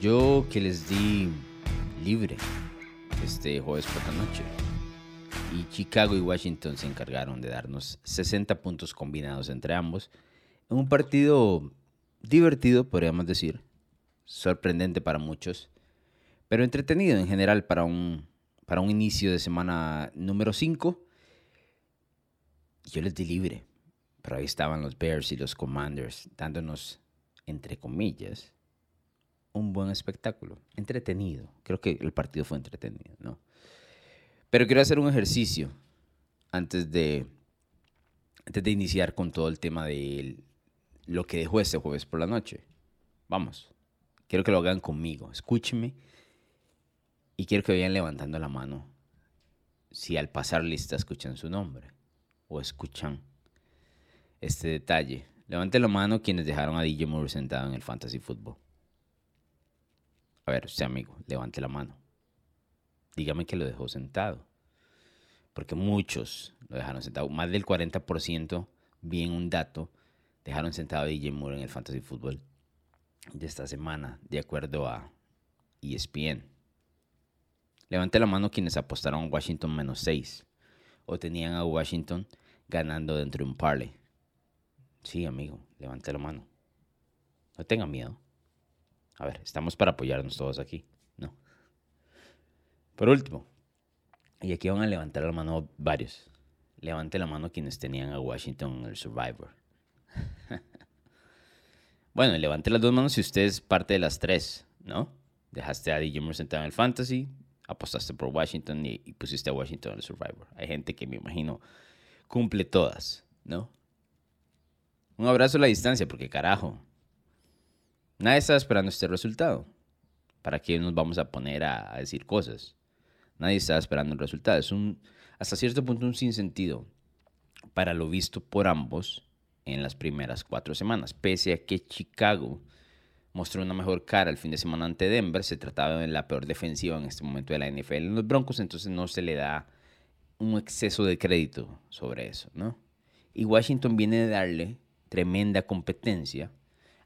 Yo que les di libre este jueves por la noche. Y Chicago y Washington se encargaron de darnos 60 puntos combinados entre ambos. En un partido divertido, podríamos decir. Sorprendente para muchos. Pero entretenido en general para un, para un inicio de semana número 5. Yo les di libre. Pero ahí estaban los Bears y los Commanders dándonos, entre comillas, un buen espectáculo. Entretenido. Creo que el partido fue entretenido, ¿no? Pero quiero hacer un ejercicio antes de, antes de iniciar con todo el tema de lo que dejó este jueves por la noche. Vamos. Quiero que lo hagan conmigo. Escúchenme. Y quiero que vayan levantando la mano si al pasar lista escuchan su nombre o escuchan este detalle. Levanten la mano quienes dejaron a DJ Moore sentado en el Fantasy Football. A ver, usted amigo, levante la mano. Dígame que lo dejó sentado. Porque muchos lo dejaron sentado. Más del 40%, bien un dato, dejaron sentado a DJ Moore en el Fantasy Football de esta semana, de acuerdo a ESPN. Levante la mano quienes apostaron a Washington menos 6 o tenían a Washington ganando dentro de un parlay. Sí, amigo, levante la mano. No tenga miedo. A ver, estamos para apoyarnos todos aquí, ¿no? Por último, y aquí van a levantar la mano varios. Levante la mano quienes tenían a Washington en el Survivor. bueno, levante las dos manos si usted es parte de las tres, ¿no? Dejaste a DJ Moore sentado en el Fantasy, apostaste por Washington y, y pusiste a Washington en el Survivor. Hay gente que me imagino cumple todas, ¿no? Un abrazo a la distancia, porque carajo, nadie está esperando este resultado. ¿Para qué nos vamos a poner a, decir cosas? Nadie está esperando el resultado. Es un, hasta cierto punto, un sinsentido para lo visto por ambos en las primeras cuatro semanas. Pese a que Chicago mostró una mejor cara el fin de semana ante Denver, se trataba de la peor defensiva en este momento de la NFL en los Broncos, entonces no se le da un exceso de crédito sobre eso, ¿no? Y Washington viene de darle tremenda competencia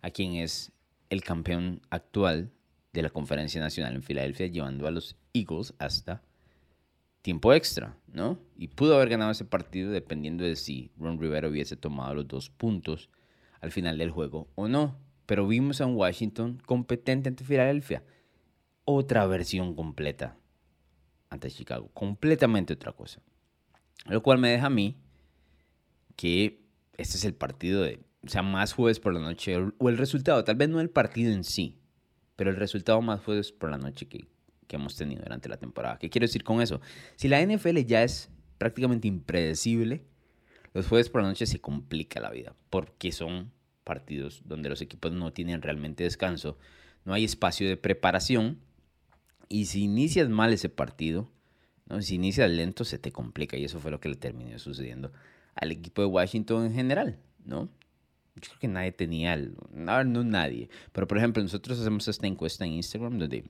a quien es el campeón actual de la Conferencia Nacional en Filadelfia, llevando a los Eagles hasta tiempo extra, ¿no? Y pudo haber ganado ese partido dependiendo de si Ron Rivera hubiese tomado los dos puntos al final del juego o no. Pero vimos a un Washington competente ante Filadelfia. Otra versión completa ante Chicago. Completamente otra cosa. Lo cual me deja a mí que este es el partido de, o sea, más jueves por la noche, o el resultado, tal vez no el partido en sí, pero el resultado más jueves por la noche que, que hemos tenido durante la temporada. ¿Qué quiero decir con eso? Si la NFL ya es prácticamente impredecible, los jueves por la noche se complica la vida, porque son partidos donde los equipos no tienen realmente descanso, no hay espacio de preparación, y si inicias mal ese partido, ¿no? si inicias lento, se te complica, y eso fue lo que le terminó sucediendo al equipo de Washington en general, ¿no? Yo creo que nadie tenía, no, no nadie, pero por ejemplo nosotros hacemos esta encuesta en Instagram donde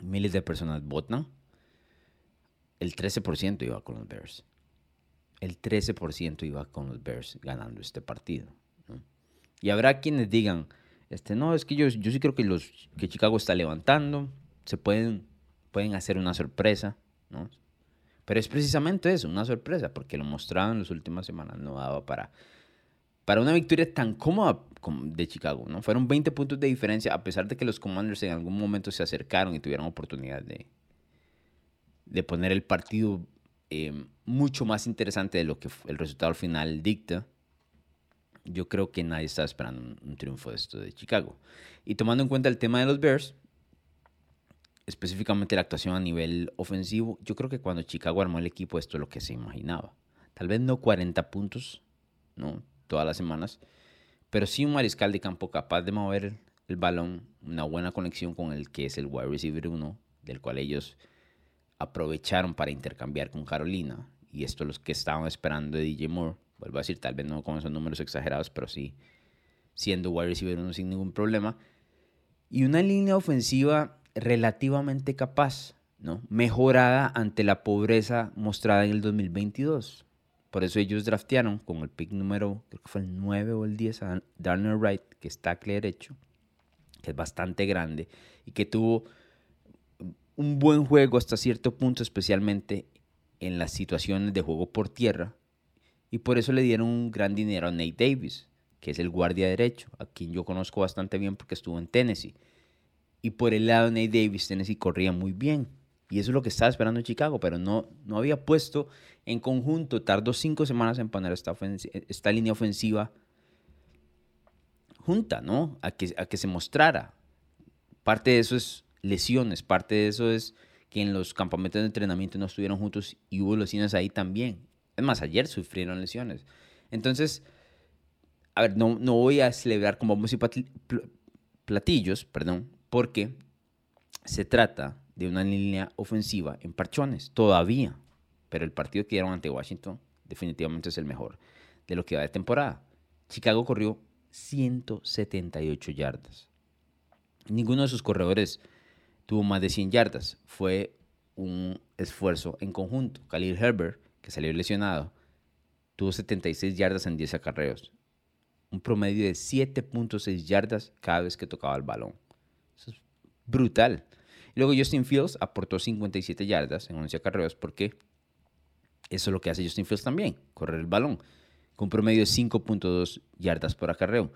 miles de personas votan, el 13% iba con los Bears. El 13% iba con los Bears ganando este partido. ¿no? Y habrá quienes digan, este, no, es que yo, yo sí creo que, los, que Chicago está levantando, se pueden, pueden hacer una sorpresa, ¿no? Pero es precisamente eso, una sorpresa, porque lo mostrado en las últimas semanas, no daba para, para una victoria tan cómoda de Chicago, ¿no? Fueron 20 puntos de diferencia, a pesar de que los Commanders en algún momento se acercaron y tuvieron oportunidad de, de poner el partido eh, mucho más interesante de lo que el resultado final dicta. Yo creo que nadie estaba esperando un, un triunfo de esto de Chicago. Y tomando en cuenta el tema de los Bears, específicamente la actuación a nivel ofensivo, yo creo que cuando Chicago armó el equipo esto es lo que se imaginaba. Tal vez no 40 puntos, ¿no? Todas las semanas, pero sí un mariscal de campo capaz de mover el balón, una buena conexión con el que es el wide receiver 1, del cual ellos aprovecharon para intercambiar con Carolina. Y esto es lo que estaban esperando de DJ Moore. Vuelvo a decir, tal vez no con esos números exagerados, pero sí siendo wide receiver 1 sin ningún problema. Y una línea ofensiva relativamente capaz, ¿no? mejorada ante la pobreza mostrada en el 2022. Por eso ellos draftearon con el pick número, creo que fue el 9 o el 10, a Darnell Wright, que está tackle derecho, que es bastante grande y que tuvo un buen juego hasta cierto punto, especialmente en las situaciones de juego por tierra. Y por eso le dieron un gran dinero a Nate Davis, que es el guardia derecho, a quien yo conozco bastante bien porque estuvo en Tennessee. Y por el lado de Nate Davis, Tennessee corría muy bien. Y eso es lo que estaba esperando en Chicago, pero no, no había puesto en conjunto. Tardó cinco semanas en poner esta, esta línea ofensiva junta, ¿no? A que, a que se mostrara. Parte de eso es lesiones, parte de eso es que en los campamentos de entrenamiento no estuvieron juntos y hubo lesiones ahí también. Es más, ayer sufrieron lesiones. Entonces, a ver, no, no voy a celebrar como vamos y platillos, perdón, porque se trata de una línea ofensiva en parchones, todavía. Pero el partido que dieron ante Washington definitivamente es el mejor de lo que va de temporada. Chicago corrió 178 yardas. Ninguno de sus corredores tuvo más de 100 yardas. Fue un esfuerzo en conjunto. Khalil Herbert, que salió lesionado, tuvo 76 yardas en 10 acarreos. Un promedio de 7.6 yardas cada vez que tocaba el balón. Eso es brutal. Luego Justin Fields aportó 57 yardas en 11 acarreos porque eso es lo que hace Justin Fields también, correr el balón, con promedio de 5.2 yardas por acarreo.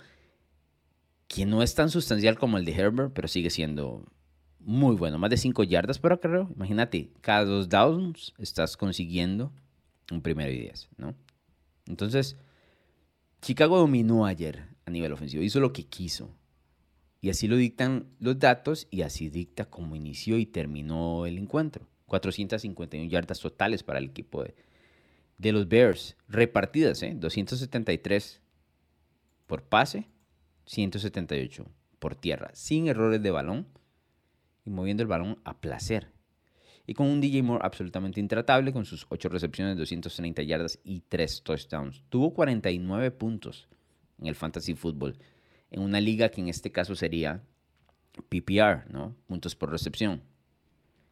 Que no es tan sustancial como el de Herbert, pero sigue siendo muy bueno. Más de 5 yardas por acarreo. Imagínate, cada dos downs estás consiguiendo un primero y 10, ¿no? Entonces, Chicago dominó ayer a nivel ofensivo. Hizo lo que quiso. Y así lo dictan los datos y así dicta cómo inició y terminó el encuentro. 451 yardas totales para el equipo de, los Bears. Repartidas, ¿eh? 273 por pase, 178 por tierra. Sin errores de balón y moviendo el balón a placer. Y con un DJ Moore absolutamente intratable, con sus 8 recepciones, 230 yardas y 3 touchdowns. Tuvo 49 puntos en el Fantasy Football, en una liga que en este caso sería PPR, ¿no? Puntos por recepción,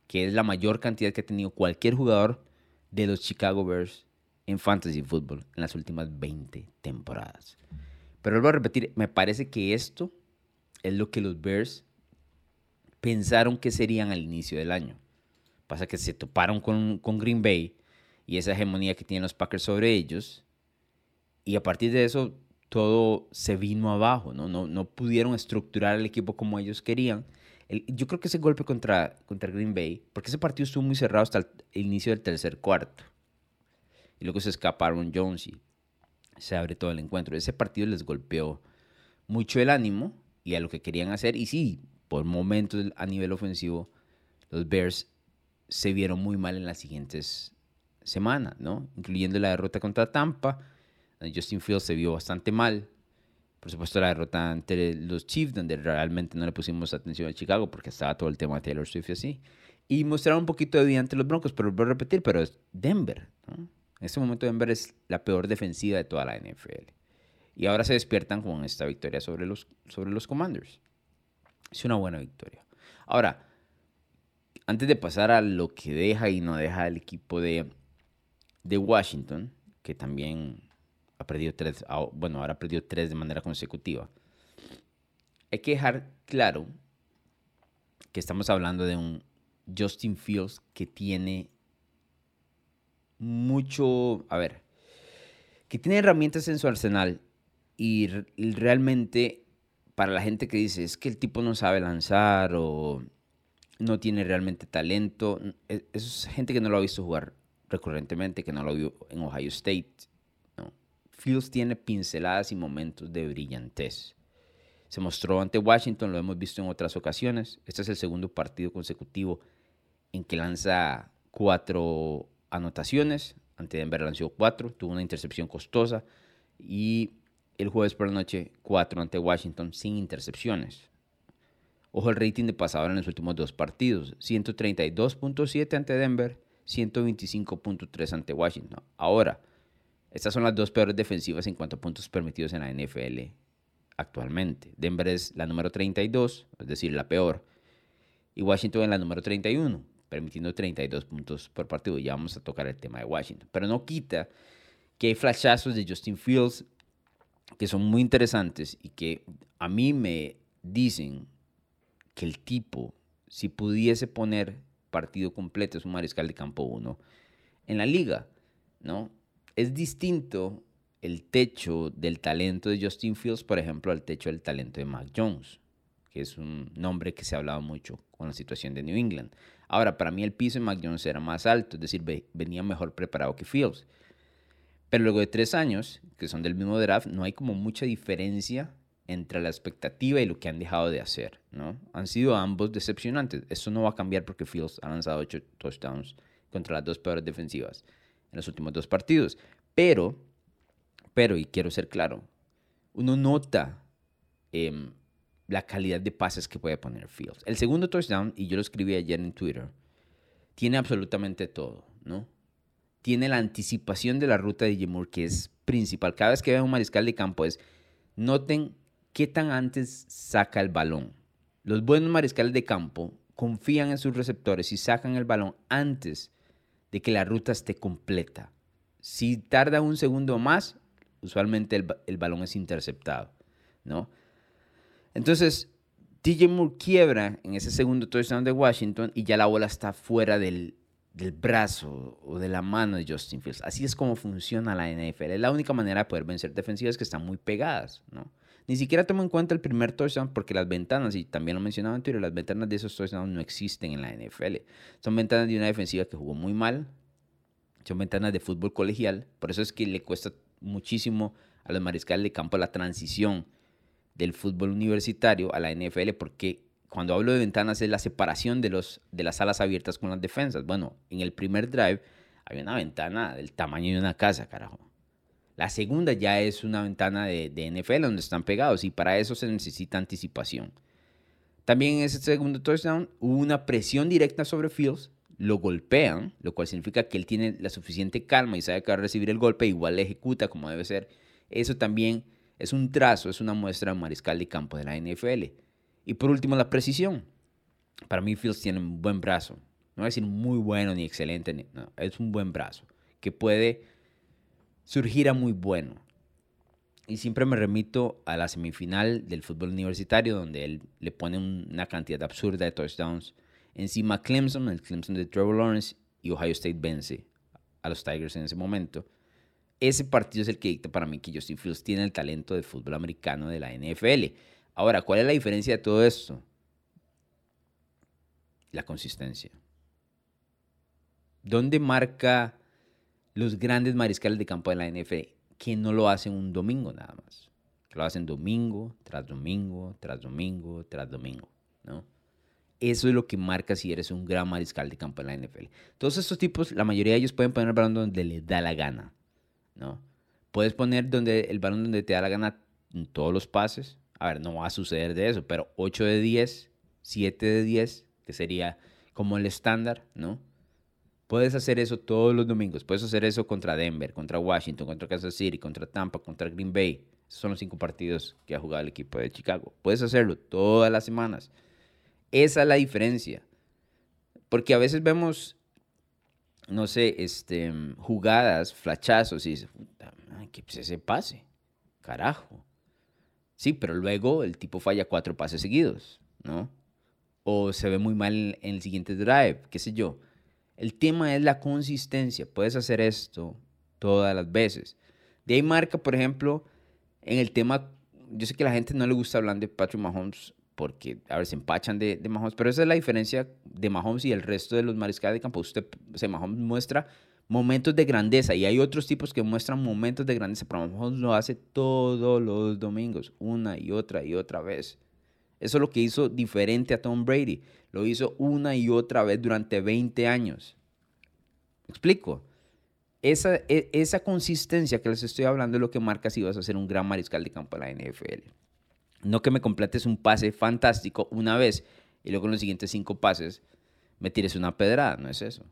que es la mayor cantidad que ha tenido cualquier jugador de los Chicago Bears en Fantasy Football en las últimas 20 temporadas. Pero vuelvo a repetir, me parece que esto es lo que los Bears pensaron que serían al inicio del año. Pasa que se toparon con, con Green Bay y esa hegemonía que tienen los Packers sobre ellos. Y a partir de eso todo se vino abajo, ¿no? No, pudieron estructurar el equipo como ellos querían. yo creo que ese golpe contra, contra Green Bay, porque ese partido estuvo muy cerrado hasta el, inicio del tercer cuarto. Y luego se escaparon Jones y se abre todo el encuentro. Ese partido les golpeó mucho el ánimo y a lo que querían hacer. Y sí, por momentos a nivel ofensivo, los Bears se vieron muy mal en las siguientes semanas, ¿no? Incluyendo la derrota contra Tampa. Justin Fields se vio bastante mal. Por supuesto, la derrota ante los Chiefs, donde realmente no le pusimos atención a Chicago porque estaba todo el tema de Taylor Swift y así. Y mostraron un poquito de vida ante los Broncos, pero voy a repetir, pero es Denver. ¿no? En este momento Denver es la peor defensiva de toda la NFL. Y ahora se despiertan con esta victoria sobre los, sobre los Commanders. Es una buena victoria. Ahora, antes de pasar a lo que deja y no deja el equipo de, de Washington, que también ha perdido tres, ah, bueno, ahora ha perdido tres de manera consecutiva, hay que dejar claro que estamos hablando de un Justin Fields que tiene mucho, a ver, que tiene herramientas en su arsenal y realmente para la gente que dice, es que el tipo no sabe lanzar o no tiene realmente talento, e, es gente que no lo ha visto jugar recurrentemente, que no lo vio en Ohio State. Fields tiene pinceladas y momentos de brillantez. Se mostró ante Washington, lo hemos visto en otras ocasiones. Este es el segundo partido consecutivo en que lanza cuatro anotaciones. Ante Denver lanzó cuatro, tuvo una intercepción costosa y el jueves por la noche 4 ante Washington sin intercepciones. Ojo el rating de pasador en los últimos dos partidos, 132.7 ante Denver, 125.3 ante Washington. Ahora, estas son las dos peores defensivas en cuanto a puntos permitidos en la NFL actualmente. Denver es la número 32, es decir, la peor, y Washington es la número 31, permitiendo 32 puntos por partido. Ya vamos a tocar el tema de Washington, pero no quita que hay flashazos de Justin Fields que son muy interesantes y que a mí me dicen que el tipo, si pudiese poner partido completo, es un mariscal de campo 1 en la liga, ¿no? Es distinto el techo del talento de Justin Fields, por ejemplo, al techo del talento de Mac Jones, que es un nombre que se ha hablado mucho con la situación de New England. Ahora, para mí el piso de Mac Jones era más alto, es decir, venía mejor preparado que Fields. Pero luego de tres años, que son del mismo draft, no hay como mucha diferencia entre la expectativa y lo que han dejado de hacer, ¿no? Han sido ambos decepcionantes. Eso no va a cambiar porque Fields ha lanzado ocho touchdowns contra las dos peores defensivas en los últimos dos partidos. Pero, pero, y quiero ser claro, uno nota em, la calidad de pases que puede poner Fields. El segundo touchdown, y yo lo escribí ayer en Twitter, tiene absolutamente todo, ¿no? Tiene la anticipación de la ruta de Jimur, que es principal. Cada vez que veo un mariscal de campo es, noten qué tan antes saca el balón. Los buenos mariscales de campo confían en sus receptores y sacan el balón antes de que la ruta esté completa. Si tarda un segundo más, usualmente el, balón es interceptado, ¿no? Entonces, DJ Moore quiebra en ese segundo touchdown de Washington y ya la bola está fuera del, del brazo o de la mano de Justin Fields. Así es como funciona la NFL. Es la única manera de poder vencer defensivas que están muy pegadas, ¿no? Ni siquiera tomo en cuenta el primer touchdown porque las ventanas, y también lo mencionaba en Twitter, las ventanas de esos touchdowns no existen en la NFL. Son ventanas de una defensiva que jugó muy mal. Son ventanas de fútbol colegial. Por eso es que le cuesta muchísimo a los mariscales de campo la transición del fútbol universitario a la NFL porque cuando hablo de ventanas es la separación de, los, de las alas abiertas con las defensas. Bueno, en el primer drive hay una ventana del tamaño de una casa, carajo. La segunda ya es una ventana de, NFL donde están pegados y para eso se necesita anticipación. También en ese segundo touchdown hubo una presión directa sobre Fields, lo golpean, lo cual significa que él tiene la suficiente calma y sabe que va a recibir el golpe, igual le ejecuta como debe ser. Eso también es un trazo, es una muestra de mariscal de campo de la NFL. Y por último, la precisión. Para mí Fields tiene un buen brazo. No voy a decir muy bueno ni excelente, no, es un buen brazo que puede surgirá muy bueno. Y siempre me remito a la semifinal del fútbol universitario, donde él le pone una cantidad absurda de touchdowns encima Clemson, el Clemson de Trevor Lawrence, y Ohio State vence a los Tigers en ese momento. Ese partido es el que dicta para mí que Justin Fields tiene el talento de fútbol americano de la NFL. Ahora, ¿cuál es la diferencia de todo esto? La consistencia. ¿Dónde marca los grandes mariscales de campo de la NFL que no lo hacen un domingo nada más. Que lo hacen domingo tras domingo, tras domingo, tras domingo, ¿no? Eso es lo que marca si eres un gran mariscal de campo de la NFL. Todos estos tipos, la mayoría de ellos pueden poner el balón donde les da la gana, ¿no? Puedes poner donde, el balón donde te da la gana en todos los pases. A ver, no va a suceder de eso, pero 8 de 10, 7 de 10, que sería como el estándar, ¿no? Puedes hacer eso todos los domingos. Puedes hacer eso contra Denver, contra Washington, contra Kansas City, contra Tampa, contra Green Bay. Esos son los cinco partidos que ha jugado el equipo de Chicago. Puedes hacerlo todas las semanas. Esa es la diferencia. Porque a veces vemos, no sé, este, jugadas, flachazos y dices, que se pase. Carajo. Sí, pero luego el tipo falla cuatro pases seguidos, ¿no? O se ve muy mal en el siguiente drive, qué sé yo. El tema es la consistencia. Puedes hacer esto todas las veces. De ahí marca, por ejemplo, en el tema, yo sé que a la gente no le gusta hablar de Patrick Mahomes porque, a ver, se empachan de, de, Mahomes, pero esa es la diferencia de Mahomes y el resto de los mariscales de campo. Usted, o Mahomes muestra momentos de grandeza y hay otros tipos que muestran momentos de grandeza, pero Mahomes lo hace todos los domingos, una y otra y otra vez. Eso es lo que hizo diferente a Tom Brady. Lo hizo una y otra vez durante 20 años. ¿Me explico? Esa, e, esa consistencia que les estoy hablando es lo que marca si vas a ser un gran mariscal de campo de la NFL. No que me completes un pase fantástico una vez y luego en los siguientes cinco pases me tires una pedrada, no es eso.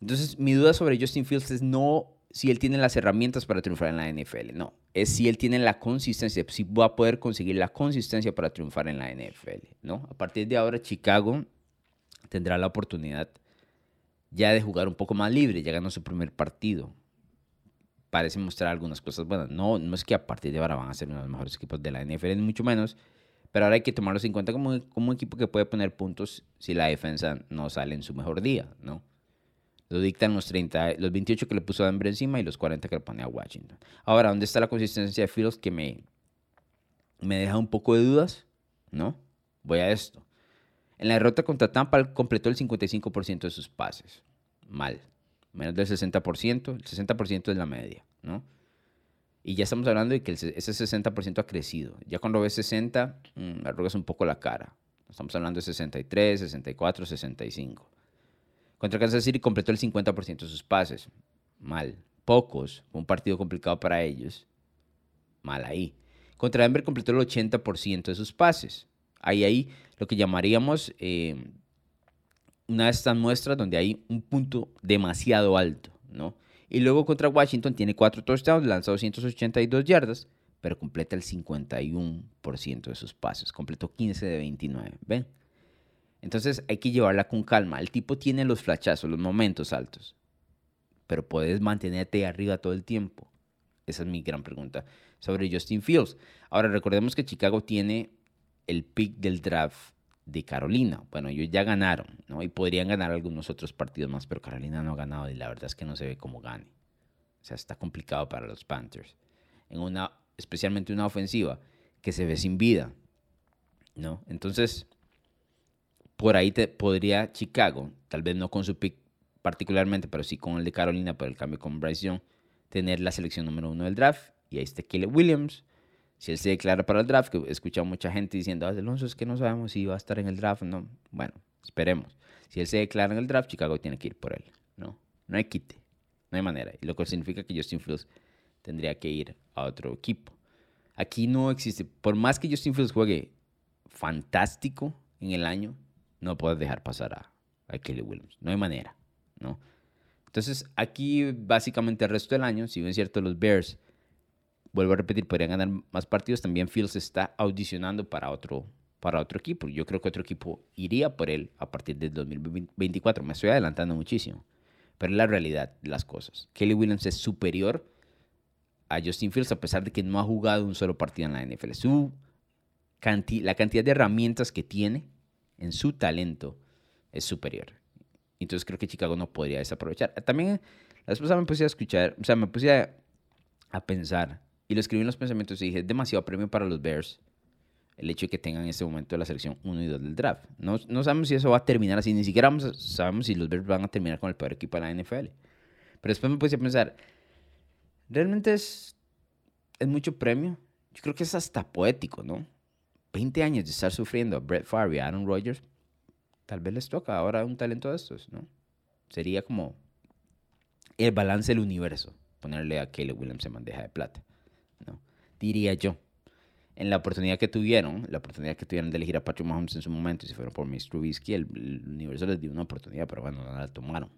Entonces, mi duda sobre Justin Fields es no si él tiene las herramientas para triunfar en la NFL. No, es si él tiene la consistencia, si va a poder conseguir la consistencia para triunfar en la NFL. ¿no? A partir de ahora, Chicago tendrá la oportunidad ya de jugar un poco más libre, ya ganó su primer partido. Parece mostrar algunas cosas buenas. No, no es que a partir de ahora van a ser uno de los mejores equipos de la NFL, ni mucho menos, Pero ahora hay que tomarlos en cuenta como, como un equipo que puede poner puntos si la defensa no sale en su mejor día, ¿no? Lo dictan los, 30, los 28 que le puso Denver encima y los 40 que le pone a Washington. Ahora, ¿dónde está la consistencia de Fields que me, me deja un poco de dudas? ¿No? Voy a esto. En la derrota contra Tampa completó el 55% de sus pases. Mal. Menos del 60%. El 60% es la media, ¿no? Y ya estamos hablando de que ese 60% ha crecido. Ya cuando ves 60, mmm, arrugas un poco la cara. Estamos hablando de 63, 64, 65. Contra Kansas City completó el 50% de sus pases. Mal. Pocos. un partido complicado para ellos. Mal ahí. Contra Denver completó el 80% de sus pases. Ahí hay lo que llamaríamos eh, una de estas muestras donde hay un punto demasiado alto, ¿no? Y luego contra Washington tiene cuatro touchdowns, lanza 282 yardas, pero completa el 51% de sus pases. Completó 15 de 29. ¿Ven? Entonces hay que llevarla con calma. El tipo tiene los flachazos, los momentos altos, pero puedes mantenerte arriba todo el tiempo. Esa es mi gran pregunta sobre Justin Fields. Ahora recordemos que Chicago tiene el pick del draft de Carolina. Bueno, ellos ya ganaron, ¿no? Y podrían ganar algunos otros partidos más, pero Carolina no ha ganado y la verdad es que no se ve como gane. O sea, está complicado para los Panthers. En una, especialmente una ofensiva que se ve sin vida, ¿no? Entonces, por ahí te, podría Chicago, tal vez no con su pick particularmente, pero sí con el de Carolina por el cambio con Bryce Young, tener la selección número uno del draft. Y ahí está Kelly Williams, si él se declara para el draft, que he escuchado mucha gente diciendo, ah, Alonso, es que no sabemos si va a estar en el draft no. Bueno, esperemos. Si él se declara en el draft, Chicago tiene que ir por él. No, no hay quite. No hay manera. Lo que significa que Justin Fields tendría que ir a otro equipo. Aquí no existe, por más que Justin Fields juegue fantástico en el año, no puedes dejar pasar a, Kelly Williams. No hay manera, ¿no? Entonces, aquí básicamente el resto del año, si bien es cierto, los Bears vuelvo a repetir, podrían ganar más partidos. También Fields está audicionando para otro, para otro equipo. Yo creo que otro equipo iría por él a partir del 2024. Me estoy adelantando muchísimo. Pero es la realidad de las cosas. Kelly Williams es superior a Justin Fields a pesar de que no ha jugado un solo partido en la NFL. Su la cantidad de herramientas que tiene en su talento es superior. Entonces creo que Chicago no podría desaprovechar. También la esposa me puse a escuchar, o sea, me puse a, pensar y lo escribí en los pensamientos y dije, es demasiado premio para los Bears el hecho de que tengan en este momento la selección 1 y 2 del draft. No, no, sabemos si eso va a terminar así, ni siquiera sabemos si los Bears van a terminar con el peor equipo de la NFL. Pero después me puse a pensar, realmente es, es mucho premio. Yo creo que es hasta poético, ¿no? 20 años de estar sufriendo a Brett Favre y a Aaron Rodgers, tal vez les toca ahora un talento de estos, ¿no? Sería como el balance del universo, ponerle a Caleb Williams en bandeja de plata diría yo. En la oportunidad que tuvieron, la oportunidad que tuvieron de elegir a Patrick Mahomes en su momento, si fueron por Mr. Trubisky, el, universo les dio una oportunidad, pero bueno, no la tomaron.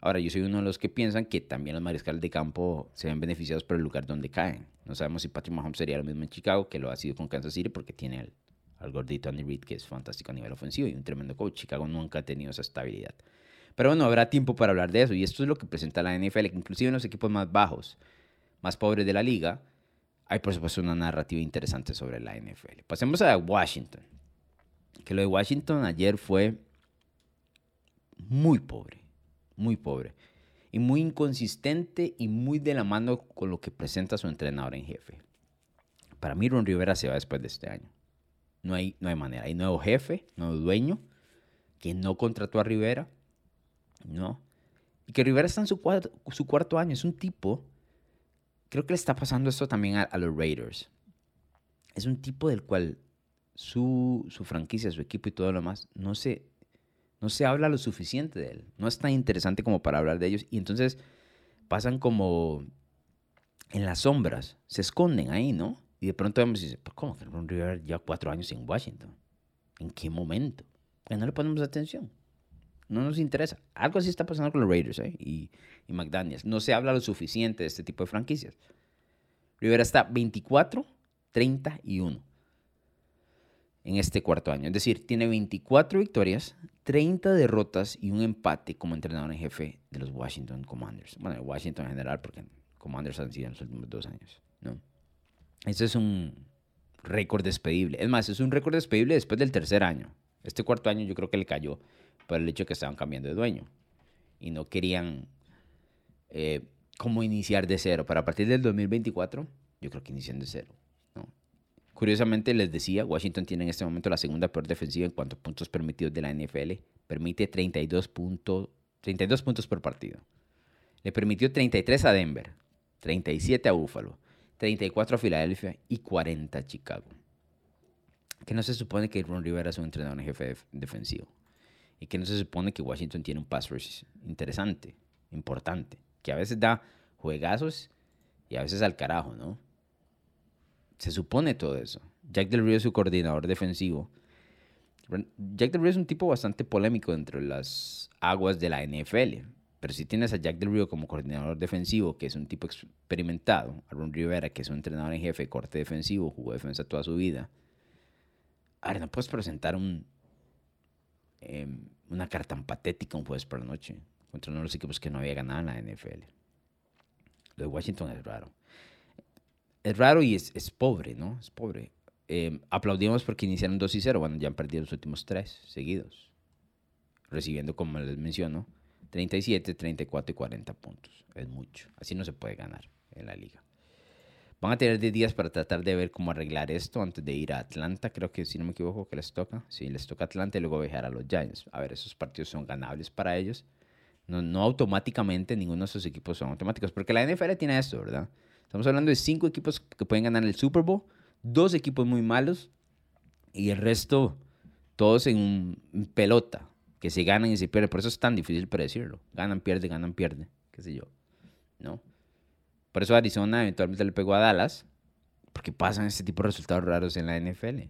Ahora, yo soy uno de los que piensan que también los mariscales de campo se ven beneficiados por el lugar donde caen. No sabemos si Patrick Mahomes sería lo mismo en Chicago, que lo ha sido con Kansas City, porque tiene al, al gordito Andy Reid, que es fantástico a nivel ofensivo y un tremendo coach. Chicago nunca ha tenido esa estabilidad. Pero bueno, habrá tiempo para hablar de eso. Y esto es lo que presenta la NFL, que inclusive en los equipos más bajos, más pobres de la liga, hay por supuesto una narrativa interesante sobre la NFL. Pasemos a Washington. Que lo de Washington ayer fue muy pobre, muy pobre. Y muy inconsistente y muy de la mano con lo que presenta su entrenador en jefe. Para mí Ron Rivera se va después de este año. No hay, no hay manera. Hay nuevo jefe, nuevo dueño, que no contrató a Rivera. No. Y que Rivera está en su cuarto, su cuarto año. Es un tipo creo que le está pasando esto también a, los Raiders. Es un tipo del cual su, su, franquicia, su equipo y todo lo demás, no se, no se habla lo suficiente de él. No es tan interesante como para hablar de ellos. Y entonces pasan como en las sombras, se esconden ahí, ¿no? Y de pronto vemos y dice, pues, ¿cómo que Ron Rivera ya cuatro años en Washington? ¿En qué momento? Pues no le ponemos atención. No nos interesa. Algo así está pasando con los Raiders ¿eh? y, y McDaniels. No se habla lo suficiente de este tipo de franquicias. Rivera está 24, 31 en este cuarto año. Es decir, tiene 24 victorias, 30 derrotas y un empate como entrenador en jefe de los Washington Commanders. Bueno, Washington en general, porque Commanders han sido en los últimos dos años. ¿no? Ese es un récord despedible. Es más, es un récord despedible después del tercer año. Este cuarto año yo creo que le cayó por el hecho de que estaban cambiando de dueño y no querían eh, como iniciar de cero. Para a partir del 2024, yo creo que inician de cero. Curiosamente les decía, Washington tiene en este momento la segunda peor defensiva en cuanto a puntos permitidos de la NFL. Permite 32, 32 puntos por partido. Le permitió 33 a Denver, 37 a Buffalo, 34 a Filadelfia y 40 a Chicago. Que no se supone que Ron Rivera es un entrenador en jefe defensivo. Y que no se supone que Washington tiene un pass rush interesante, importante. Que a veces da juegazos y a veces al carajo, ¿no? Se supone todo eso. Jack Del Rio es su coordinador defensivo. Jack Del Rio es un tipo bastante polémico dentro de las aguas de la NFL. Pero si tienes a Jack Del Rio como coordinador defensivo, que es un tipo experimentado, a Ron Rivera, que es un entrenador en jefe corte defensivo, jugó defensa toda su vida, ahora no puedes presentar un, em, una carta tan patética un jueves por la noche contra uno de los equipos que no había ganado en la NFL. Lo de Washington es raro. Es raro y es, es pobre, ¿no? Es pobre. Em, aplaudimos porque iniciaron 2 y 0. Bueno, ya han perdido los últimos tres seguidos. Recibiendo, como les menciono, 37, 34 y 40 puntos. Es mucho. Así no se puede ganar en la liga. Van a tener 10 días para tratar de ver cómo arreglar esto antes de ir a Atlanta. Creo que, si no me equivoco, que les toca. Sí, les toca Atlanta y luego viajar a los Giants. A ver, esos partidos son ganables para ellos. No, no automáticamente, ninguno de esos equipos son automáticos. Porque la NFL tiene esto, ¿verdad? Estamos hablando de cinco equipos que pueden ganar el Super Bowl, dos equipos muy malos y el resto todos en pelota que se ganan y se pierden. Por eso es tan difícil predecirlo. Ganan, pierden, ganan, pierden. Qué sé yo. ¿No? Por eso Arizona eventualmente le pegó a Dallas. Porque pasan este tipo de resultados raros en la NFL.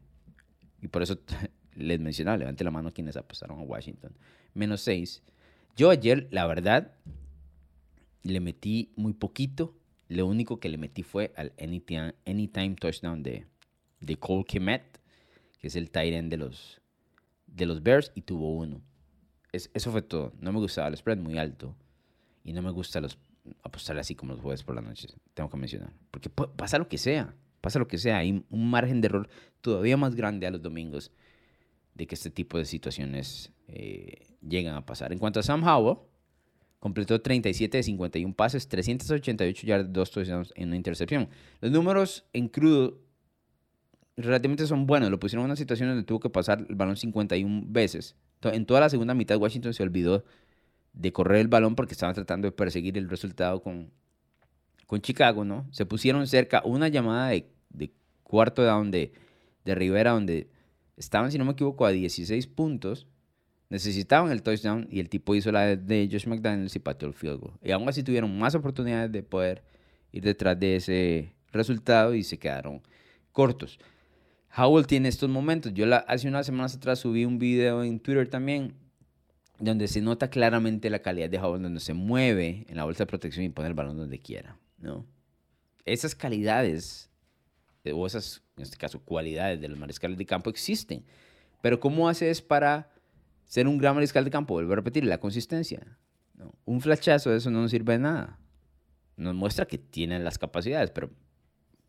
Y por eso les mencionaba, levante la mano quienes apostaron a Washington. Menos 6. Yo ayer, la verdad, le metí muy poquito. Lo único que le metí fue al anytime, touchdown de, de Cole Kemet, que es el tight end de los, de los Bears, y tuvo uno eso fue todo. No me gustaba el spread muy alto. Y no me gusta apostar así como los jueves por la noche. Tengo que mencionar. Porque pasa lo que sea. Pasa lo que sea. Hay un margen de error todavía más grande a los domingos de que este tipo de situaciones eh, llegan a pasar. En cuanto a Sam Howell, completó 37 de 51 pases, 388 yardas, 2 touchdowns en una intercepción. Los números en crudo relativamente son buenos. Lo pusieron en una situación donde tuvo que pasar el balón 51 veces en toda la segunda mitad Washington se olvidó de correr el balón porque estaban tratando de perseguir el resultado con, con Chicago, ¿no? Se pusieron cerca una llamada de, cuarto down de, de Rivera donde estaban, si no me equivoco, a 16 puntos. Necesitaban el touchdown y el tipo hizo la de Josh McDaniels y pateó el field goal. Y aún así tuvieron más oportunidades de poder ir detrás de ese resultado y se quedaron cortos. Howell tiene estos momentos. Yo la, hace unas semanas atrás subí un video en Twitter también donde se nota claramente la calidad de Howell, donde se mueve en la bolsa de protección y pone el balón donde quiera. ¿no? Esas calidades, eh, o esas, en este caso, cualidades de los mariscales de campo existen. Pero ¿cómo haces para ser un gran mariscal de campo? Vuelvo a repetir, la consistencia. Un flashazo de eso no nos sirve de nada. Nos muestra que tienen las capacidades, pero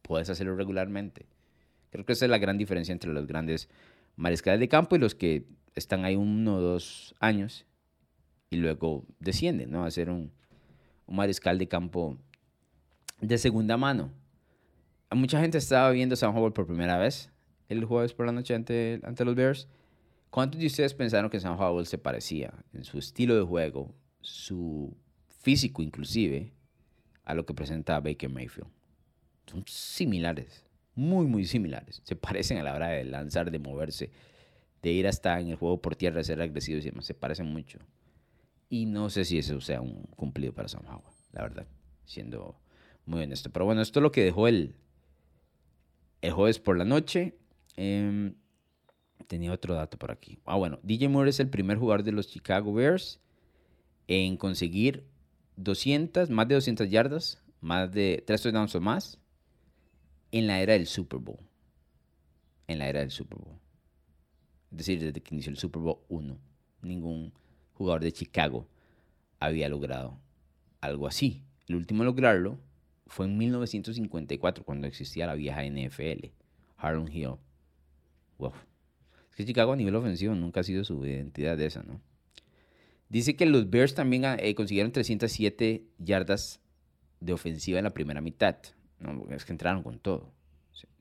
puedes hacerlo regularmente. Creo que esa es la gran diferencia entre los grandes mariscales de campo y los que están ahí uno o dos años y luego descienden, ¿no? A ser un, mariscal de campo de segunda mano. Mucha gente estaba viendo San Howell por primera vez el jueves por la noche ante, ante los Bears. ¿Cuántos de ustedes pensaron que San Howell se parecía en su estilo de juego, su físico inclusive, a lo que presenta Baker Mayfield? Son similares muy, muy similares. Se parecen a la hora de lanzar, de moverse, de ir hasta en el juego por tierra, ser agresivos y demás. Se parecen mucho. Y no sé si eso sea un cumplido para Sam Howell, la verdad, siendo muy honesto. Pero bueno, esto es lo que dejó el, el jueves por la noche. Em, tenía otro dato por aquí. Ah, bueno, DJ Moore es el primer jugador de los Chicago Bears en conseguir 200, más de 200 yardas, más de 3 touchdowns o más en la era del Super Bowl. En la era del Super Bowl. Es decir, desde que inició el Super Bowl 1, ningún jugador de Chicago había logrado algo así. El último a lograrlo fue en 1954, cuando existía la vieja NFL. Harlem Hill. Wow. Que Chicago a nivel ofensivo nunca ha sido su identidad de esa, ¿no? Dice que los Bears también eh, consiguieron 307 yardas de ofensiva en la primera mitad. No, es que entraron con todo.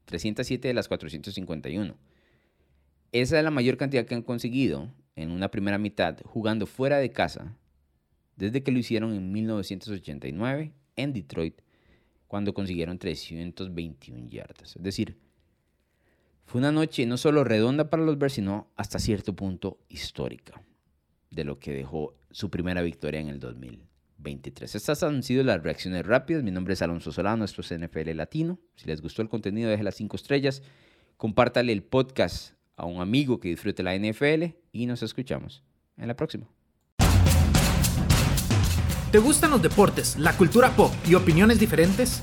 307 de las 451. Esa es la mayor cantidad que han conseguido en una primera mitad jugando fuera de casa desde que lo hicieron en 1989 en Detroit, cuando consiguieron 321 yardas. Es decir, fue una noche no solo redonda para los Bears, sino hasta cierto punto histórica de lo que dejó su primera victoria en el 2023. Estas han sido las reacciones rápidas. Mi nombre es Alonso Solano, esto es NFL Latino. Si les gustó el contenido, deje las 5 estrellas. Compártale el podcast a un amigo que disfrute la NFL y nos escuchamos en la próxima. ¿Te gustan los deportes, la cultura pop y opiniones diferentes?